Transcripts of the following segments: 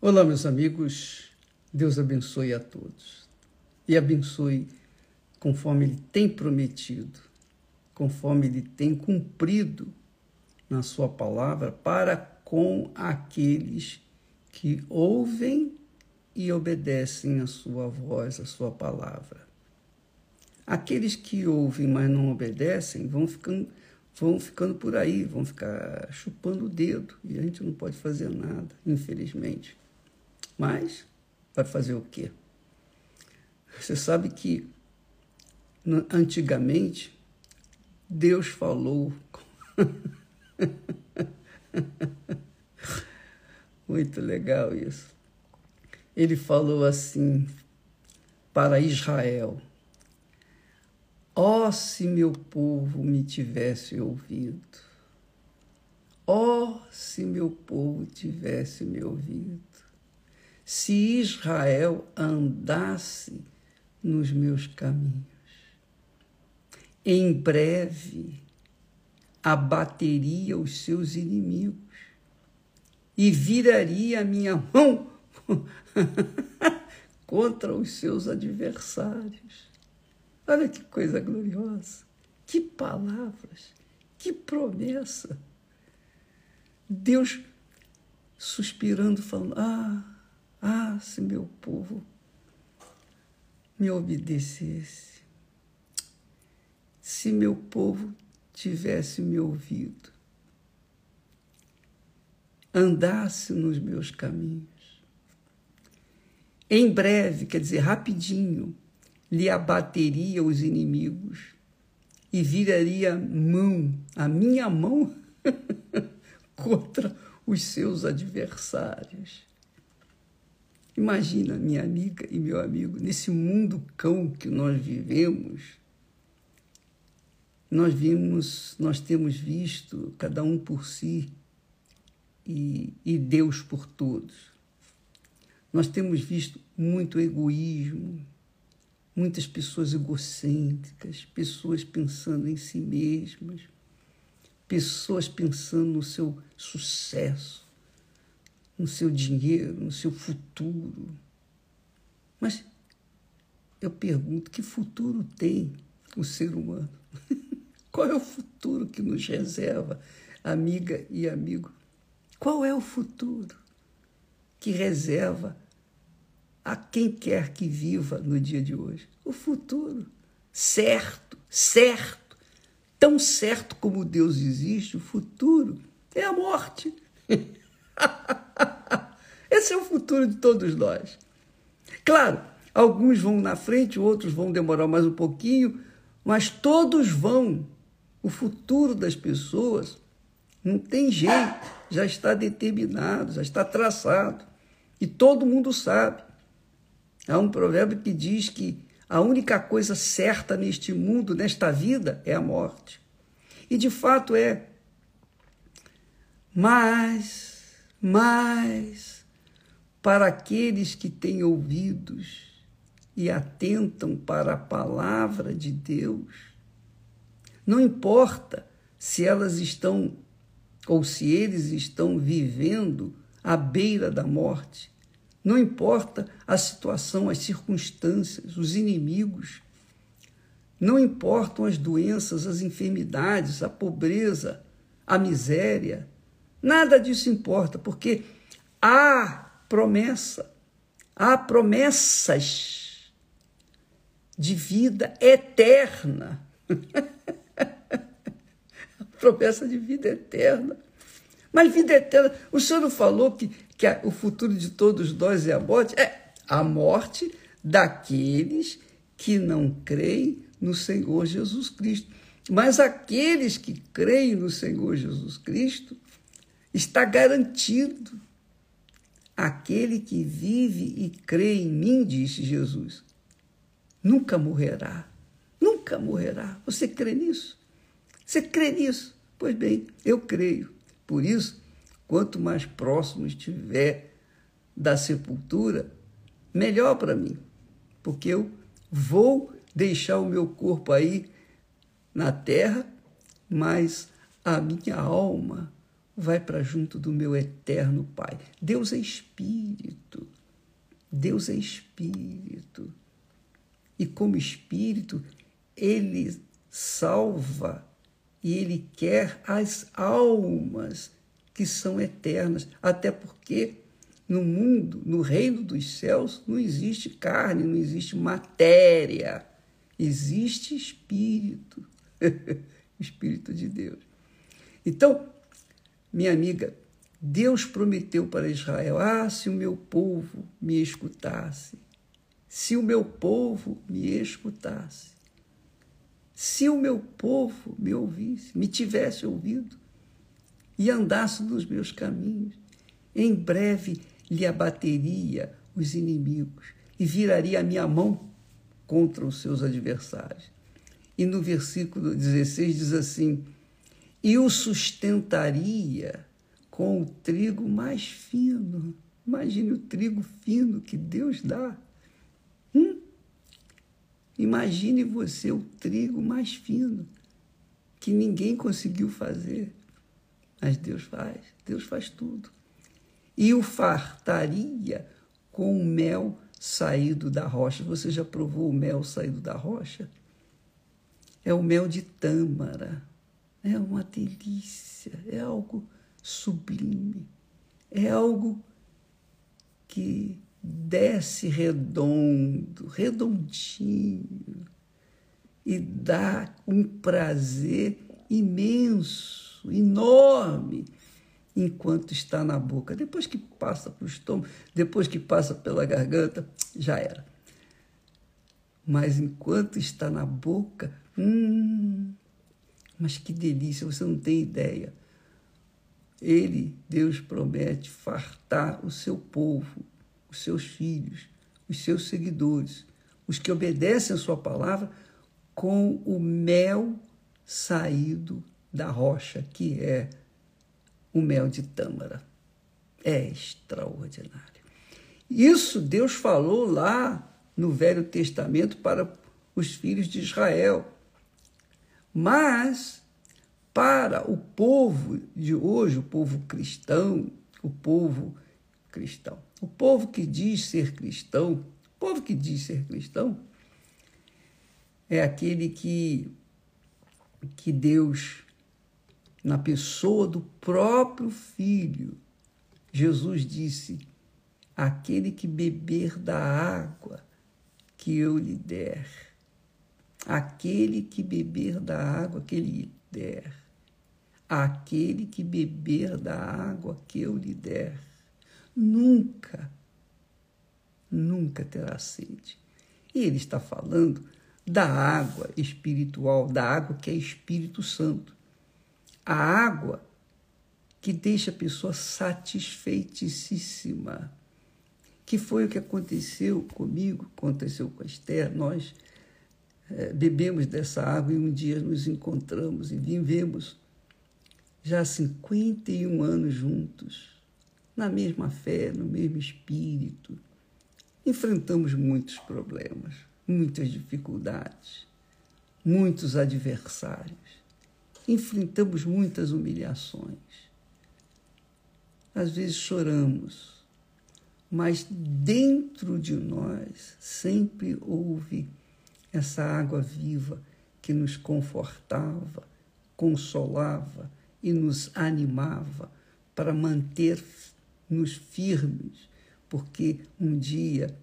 Olá, meus amigos. Deus abençoe a todos. E abençoe conforme Ele tem prometido, conforme Ele tem cumprido na Sua palavra para com aqueles que ouvem e obedecem a Sua voz, a Sua palavra. Aqueles que ouvem, mas não obedecem, vão ficando, vão ficando por aí, vão ficar chupando o dedo e a gente não pode fazer nada, infelizmente. Mas vai fazer o quê? Você sabe que antigamente Deus falou. Muito legal isso. Ele falou assim para Israel: Ó, oh, se meu povo me tivesse ouvido. Ó, oh, se meu povo tivesse me ouvido se Israel andasse nos meus caminhos. Em breve abateria os seus inimigos e viraria a minha mão contra os seus adversários. Olha que coisa gloriosa, que palavras, que promessa. Deus suspirando, falando: Ah, ah, se meu povo me obedecesse, se meu povo tivesse me ouvido, andasse nos meus caminhos. Em breve, quer dizer, rapidinho, lhe abateria os inimigos e viraria mão, a minha mão, contra os seus adversários. Imagina, minha amiga e meu amigo, nesse mundo cão que nós vivemos, nós vimos, nós temos visto cada um por si e, e Deus por todos. Nós temos visto muito egoísmo, muitas pessoas egocêntricas, pessoas pensando em si mesmas, pessoas pensando no seu sucesso, no seu dinheiro, no seu futuro. Mas eu pergunto: que futuro tem o ser humano? Qual é o futuro que nos reserva, amiga e amigo? Qual é o futuro que reserva a quem quer que viva no dia de hoje? O futuro certo, certo, tão certo como Deus existe, o futuro é a morte. Esse é o futuro de todos nós. Claro, alguns vão na frente, outros vão demorar mais um pouquinho, mas todos vão. O futuro das pessoas não tem jeito, já está determinado, já está traçado. E todo mundo sabe. Há um provérbio que diz que a única coisa certa neste mundo, nesta vida, é a morte. E de fato é. Mas, mas, para aqueles que têm ouvidos e atentam para a palavra de Deus. Não importa se elas estão ou se eles estão vivendo à beira da morte. Não importa a situação, as circunstâncias, os inimigos. Não importam as doenças, as enfermidades, a pobreza, a miséria. Nada disso importa, porque há promessa. Há promessas de vida eterna. promessa de vida eterna. Mas vida eterna, o senhor não falou que, que a, o futuro de todos nós é a morte? É a morte daqueles que não creem no Senhor Jesus Cristo. Mas aqueles que creem no Senhor Jesus Cristo está garantido Aquele que vive e crê em mim, disse Jesus, nunca morrerá. Nunca morrerá. Você crê nisso? Você crê nisso? Pois bem, eu creio. Por isso, quanto mais próximo estiver da sepultura, melhor para mim, porque eu vou deixar o meu corpo aí na terra, mas a minha alma vai para junto do meu eterno Pai. Deus é espírito. Deus é espírito. E como espírito, ele salva e ele quer as almas que são eternas, até porque no mundo, no reino dos céus, não existe carne, não existe matéria, existe espírito, espírito de Deus. Então, minha amiga, Deus prometeu para Israel: ah, se o meu povo me escutasse, se o meu povo me escutasse, se o meu povo me ouvisse, me tivesse ouvido e andasse nos meus caminhos, em breve lhe abateria os inimigos e viraria a minha mão contra os seus adversários. E no versículo 16 diz assim: E o sustentaria com o trigo mais fino. Imagine o trigo fino que Deus dá. Hum? Imagine você o trigo mais fino que ninguém conseguiu fazer. Mas Deus faz, Deus faz tudo e o fartaria com o mel saído da rocha. Você já provou o mel saído da rocha? É o mel de tâmara. É uma delícia, é algo sublime, é algo que desce redondo, redondinho, e dá um prazer imenso, enorme enquanto está na boca. Depois que passa para o estômago, depois que passa pela garganta, já era. Mas enquanto está na boca, hum, mas que delícia, você não tem ideia. Ele, Deus, promete fartar o seu povo, os seus filhos, os seus seguidores, os que obedecem a sua palavra, com o mel saído da rocha, que é o mel de tâmara. É extraordinário. Isso Deus falou lá no Velho Testamento para os filhos de Israel. Mas para o povo de hoje, o povo cristão, o povo cristão, o povo que diz ser cristão, o povo que diz ser cristão, é aquele que, que Deus na pessoa do próprio Filho. Jesus disse: Aquele que beber da água que eu lhe der, aquele que beber da água que lhe der, aquele que beber da água que eu lhe der, nunca, nunca terá sede. E ele está falando da água espiritual, da água que é Espírito Santo a água que deixa a pessoa satisfeitíssima. Que foi o que aconteceu comigo, aconteceu com a Esther. Nós bebemos dessa água e um dia nos encontramos e vivemos já 51 anos juntos, na mesma fé, no mesmo espírito. Enfrentamos muitos problemas, muitas dificuldades, muitos adversários enfrentamos muitas humilhações. Às vezes choramos, mas dentro de nós sempre houve essa água viva que nos confortava, consolava e nos animava para manter-nos firmes, porque um dia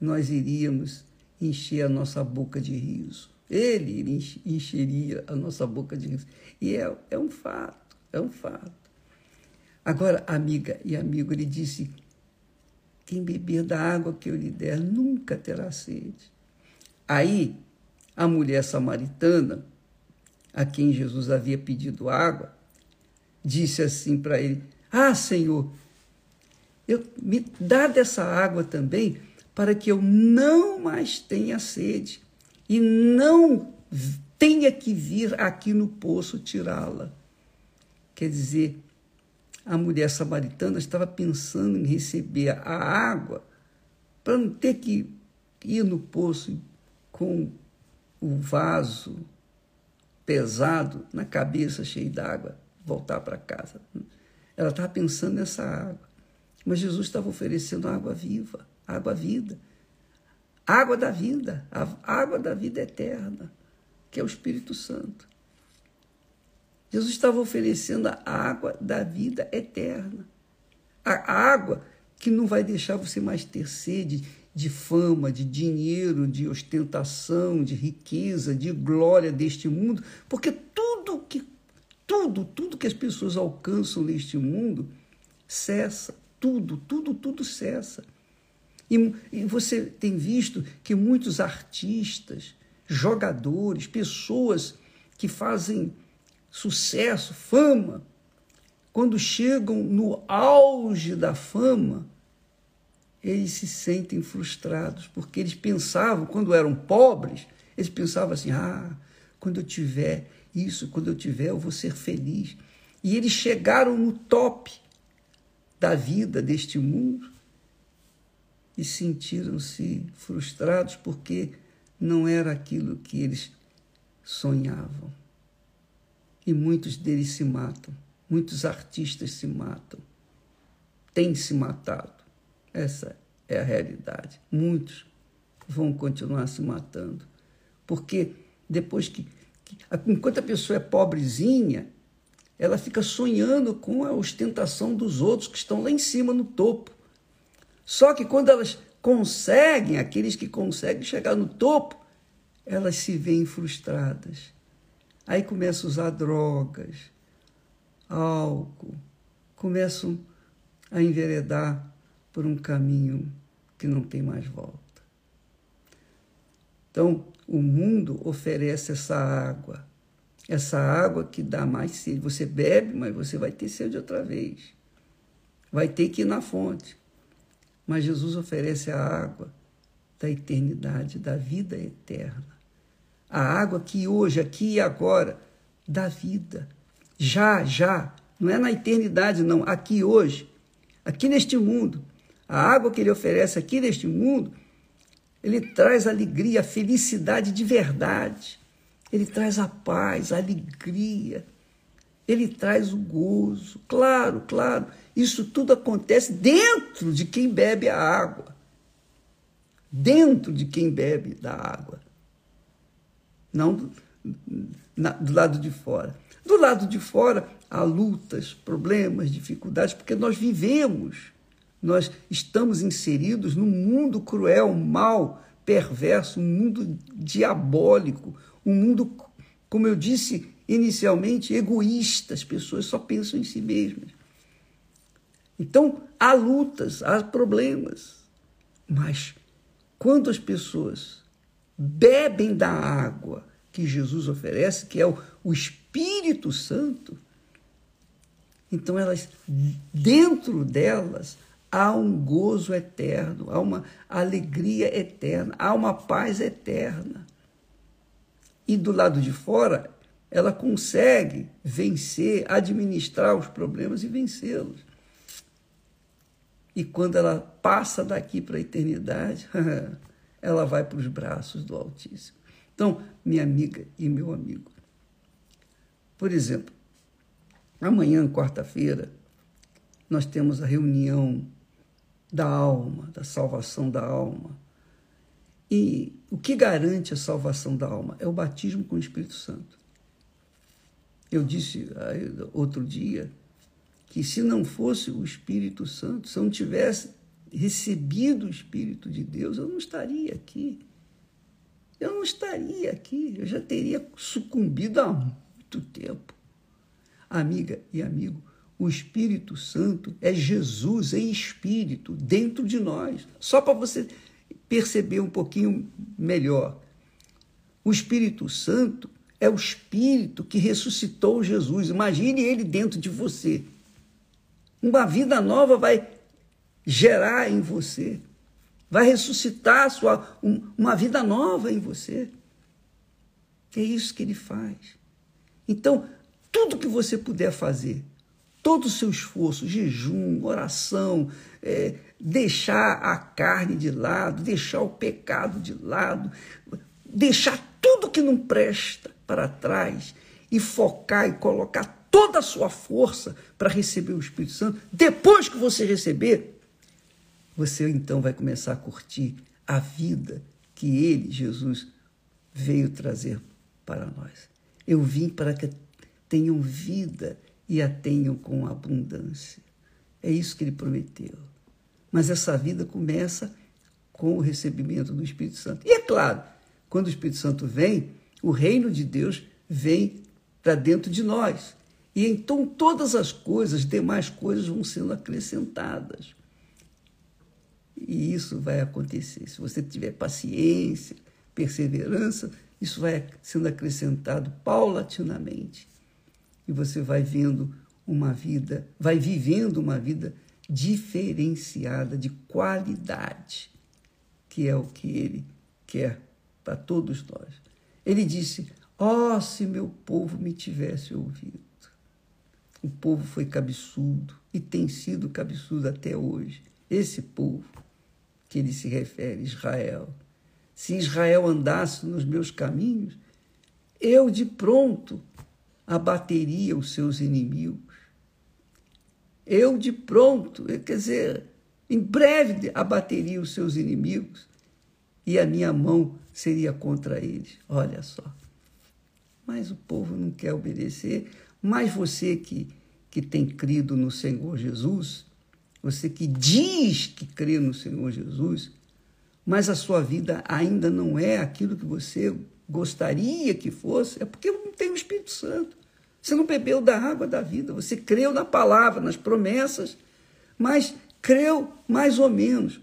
nós iríamos encher a nossa boca de riso. Ele encheria a nossa boca de riso. E é, é um fato, é um fato. Agora, amiga e amigo, ele disse: quem beber da água que eu lhe der nunca terá sede. Aí, a mulher samaritana, a quem Jesus havia pedido água, disse assim para ele: Ah, Senhor, eu, me dá dessa água também, para que eu não mais tenha sede e não tenha que vir aqui no poço tirá-la. Quer dizer, a mulher samaritana estava pensando em receber a água para não ter que ir no poço com o vaso pesado na cabeça cheio d'água, voltar para casa. Ela estava pensando nessa água. Mas Jesus estava oferecendo água viva, água vida. Água da vida, água da vida eterna, que é o Espírito Santo. Jesus estava oferecendo a água da vida eterna. A água que não vai deixar você mais ter sede de fama, de dinheiro, de ostentação, de riqueza, de glória deste mundo, porque tudo que tudo, tudo que as pessoas alcançam neste mundo cessa, tudo, tudo, tudo cessa. E, e você tem visto que muitos artistas, jogadores, pessoas que fazem sucesso, fama, quando chegam no auge da fama, eles se sentem frustrados, porque eles pensavam, quando eram pobres, eles pensavam assim: ah, quando eu tiver isso, quando eu tiver, eu vou ser feliz. E eles chegaram no top da vida deste mundo e sentiram-se frustrados porque não era aquilo que eles sonhavam. E muitos deles se matam, muitos artistas se matam, têm se matado. Essa é a realidade. Muitos vão continuar se matando, porque depois que, que enquanto a pessoa é pobrezinha, ela fica sonhando com a ostentação dos outros que estão lá em cima no topo. Só que quando elas conseguem, aqueles que conseguem chegar no topo, elas se veem frustradas. Aí começam a usar drogas, álcool, começam a enveredar por um caminho que não tem mais volta. Então, o mundo oferece essa água, essa água que dá mais sede. Você bebe, mas você vai ter sede outra vez. Vai ter que ir na fonte. Mas Jesus oferece a água da eternidade, da vida eterna. A água que hoje, aqui e agora, dá vida. Já, já. Não é na eternidade, não. Aqui hoje. Aqui neste mundo. A água que ele oferece aqui neste mundo, ele traz alegria, felicidade de verdade. Ele traz a paz, a alegria. Ele traz o gozo. Claro, claro. Isso tudo acontece dentro de quem bebe a água. Dentro de quem bebe da água. Não do, na, do lado de fora. Do lado de fora há lutas, problemas, dificuldades, porque nós vivemos, nós estamos inseridos num mundo cruel, mau, perverso, um mundo diabólico, um mundo, como eu disse inicialmente, egoísta. As pessoas só pensam em si mesmas. Então, há lutas, há problemas. Mas quando as pessoas bebem da água que Jesus oferece, que é o, o Espírito Santo, então elas, dentro delas, há um gozo eterno, há uma alegria eterna, há uma paz eterna. E do lado de fora, ela consegue vencer, administrar os problemas e vencê-los. E quando ela passa daqui para a eternidade, ela vai para os braços do Altíssimo. Então, minha amiga e meu amigo, por exemplo, amanhã, quarta-feira, nós temos a reunião da alma, da salvação da alma. E o que garante a salvação da alma é o batismo com o Espírito Santo. Eu disse outro dia que se não fosse o Espírito Santo, se eu não tivesse recebido o Espírito de Deus, eu não estaria aqui. Eu não estaria aqui, eu já teria sucumbido há muito tempo. Amiga e amigo, o Espírito Santo é Jesus em espírito dentro de nós. Só para você perceber um pouquinho melhor. O Espírito Santo é o Espírito que ressuscitou Jesus. Imagine ele dentro de você. Uma vida nova vai gerar em você, vai ressuscitar sua, um, uma vida nova em você. É isso que ele faz. Então, tudo que você puder fazer, todo o seu esforço, jejum, oração, é, deixar a carne de lado, deixar o pecado de lado, deixar tudo que não presta para trás e focar e colocar toda a sua força para receber o Espírito Santo. Depois que você receber, você então vai começar a curtir a vida que ele, Jesus, veio trazer para nós. Eu vim para que tenham vida e a tenham com abundância. É isso que ele prometeu. Mas essa vida começa com o recebimento do Espírito Santo. E é claro, quando o Espírito Santo vem, o reino de Deus vem para dentro de nós. E então todas as coisas, demais coisas, vão sendo acrescentadas. E isso vai acontecer. Se você tiver paciência, perseverança, isso vai sendo acrescentado paulatinamente. E você vai vendo uma vida, vai vivendo uma vida diferenciada, de qualidade, que é o que ele quer para todos nós. Ele disse: Ó, oh, se meu povo me tivesse ouvido. O povo foi cabeçudo e tem sido cabeçudo até hoje. Esse povo que ele se refere, Israel. Se Israel andasse nos meus caminhos, eu de pronto abateria os seus inimigos. Eu de pronto, quer dizer, em breve abateria os seus inimigos e a minha mão seria contra eles. Olha só. Mas o povo não quer obedecer. Mas você que, que tem crido no Senhor Jesus, você que diz que crê no Senhor Jesus, mas a sua vida ainda não é aquilo que você gostaria que fosse, é porque não tem o Espírito Santo. Você não bebeu da água da vida, você creu na palavra, nas promessas, mas creu mais ou menos.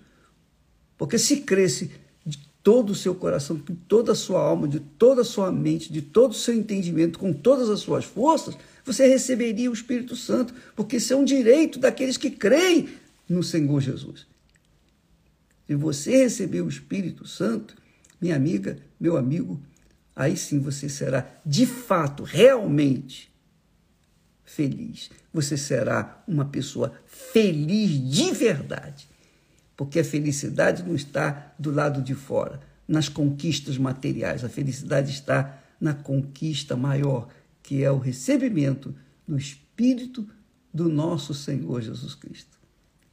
Porque se cresce de todo o seu coração, de toda a sua alma, de toda a sua mente, de todo o seu entendimento, com todas as suas forças, você receberia o Espírito Santo, porque isso é um direito daqueles que creem no Senhor Jesus. Se você receber o Espírito Santo, minha amiga, meu amigo, aí sim você será de fato, realmente feliz. Você será uma pessoa feliz de verdade. Porque a felicidade não está do lado de fora, nas conquistas materiais. A felicidade está na conquista maior, que é o recebimento do Espírito do nosso Senhor Jesus Cristo.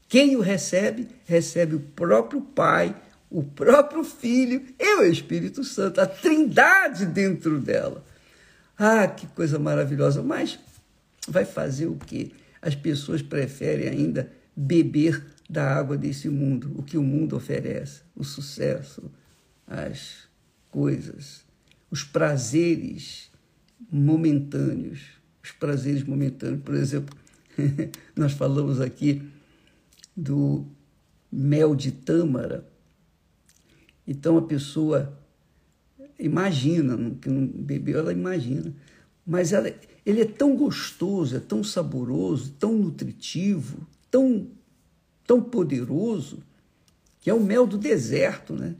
Quem o recebe, recebe o próprio Pai, o próprio Filho e o Espírito Santo, a trindade dentro dela. Ah, que coisa maravilhosa! Mas vai fazer o quê? As pessoas preferem ainda beber da água desse mundo, o que o mundo oferece, o sucesso, as coisas, os prazeres momentâneos, os prazeres momentâneos. Por exemplo, nós falamos aqui do mel de tâmara. Então a pessoa imagina, que não bebeu, ela imagina. Mas ela, ele é tão gostoso, é tão saboroso, tão nutritivo, tão, tão poderoso, que é o mel do deserto, né?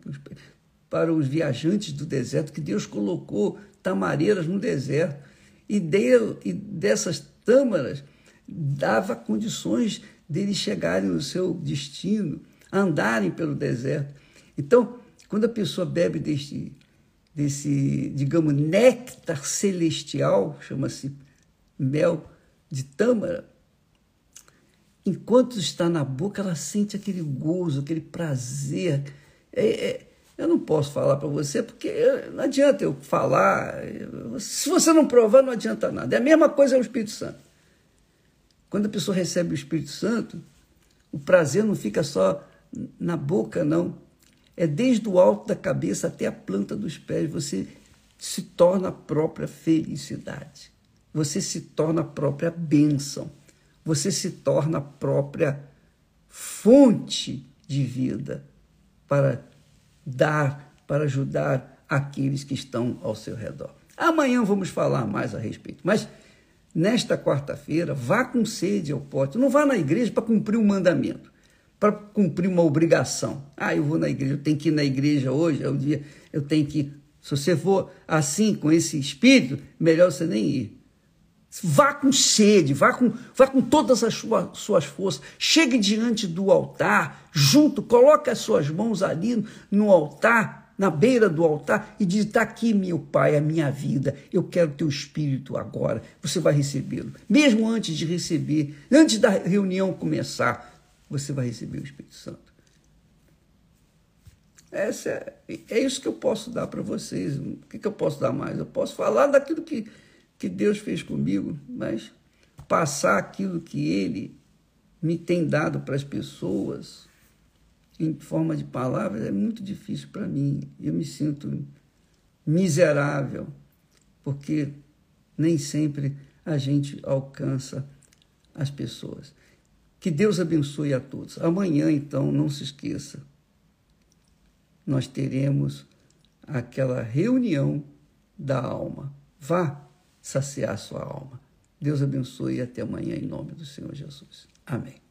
Para os viajantes do deserto, que Deus colocou tamareiras no deserto. E, dele, e dessas tâmaras dava condições deles chegarem no seu destino, andarem pelo deserto. Então, quando a pessoa bebe deste, desse, digamos, néctar celestial, chama-se mel de tâmara, enquanto está na boca, ela sente aquele gozo, aquele prazer. É, é, eu não posso falar para você porque não adianta eu falar. Se você não provar, não adianta nada. É a mesma coisa o Espírito Santo. Quando a pessoa recebe o Espírito Santo, o prazer não fica só na boca, não. É desde o alto da cabeça até a planta dos pés. Você se torna a própria felicidade. Você se torna a própria bênção. Você se torna a própria fonte de vida para dar, para ajudar aqueles que estão ao seu redor. Amanhã vamos falar mais a respeito, mas nesta quarta-feira, vá com sede ao pote. Não vá na igreja para cumprir um mandamento, para cumprir uma obrigação. Ah, eu vou na igreja, eu tenho que ir na igreja hoje, é o dia, eu tenho que. Se você for assim, com esse espírito, melhor você nem ir. Vá com sede, vá com, vá com todas as sua, suas forças. Chegue diante do altar, junto, coloque as suas mãos ali no altar na beira do altar e dizer: Está aqui, meu Pai, a minha vida, eu quero teu espírito agora. Você vai recebê-lo. Mesmo antes de receber, antes da reunião começar, você vai receber o Espírito Santo. Essa é, é isso que eu posso dar para vocês. O que, que eu posso dar mais? Eu posso falar daquilo que, que Deus fez comigo, mas passar aquilo que Ele me tem dado para as pessoas em forma de palavras é muito difícil para mim. Eu me sinto miserável, porque nem sempre a gente alcança as pessoas. Que Deus abençoe a todos. Amanhã, então, não se esqueça, nós teremos aquela reunião da alma. Vá saciar sua alma. Deus abençoe e até amanhã, em nome do Senhor Jesus. Amém.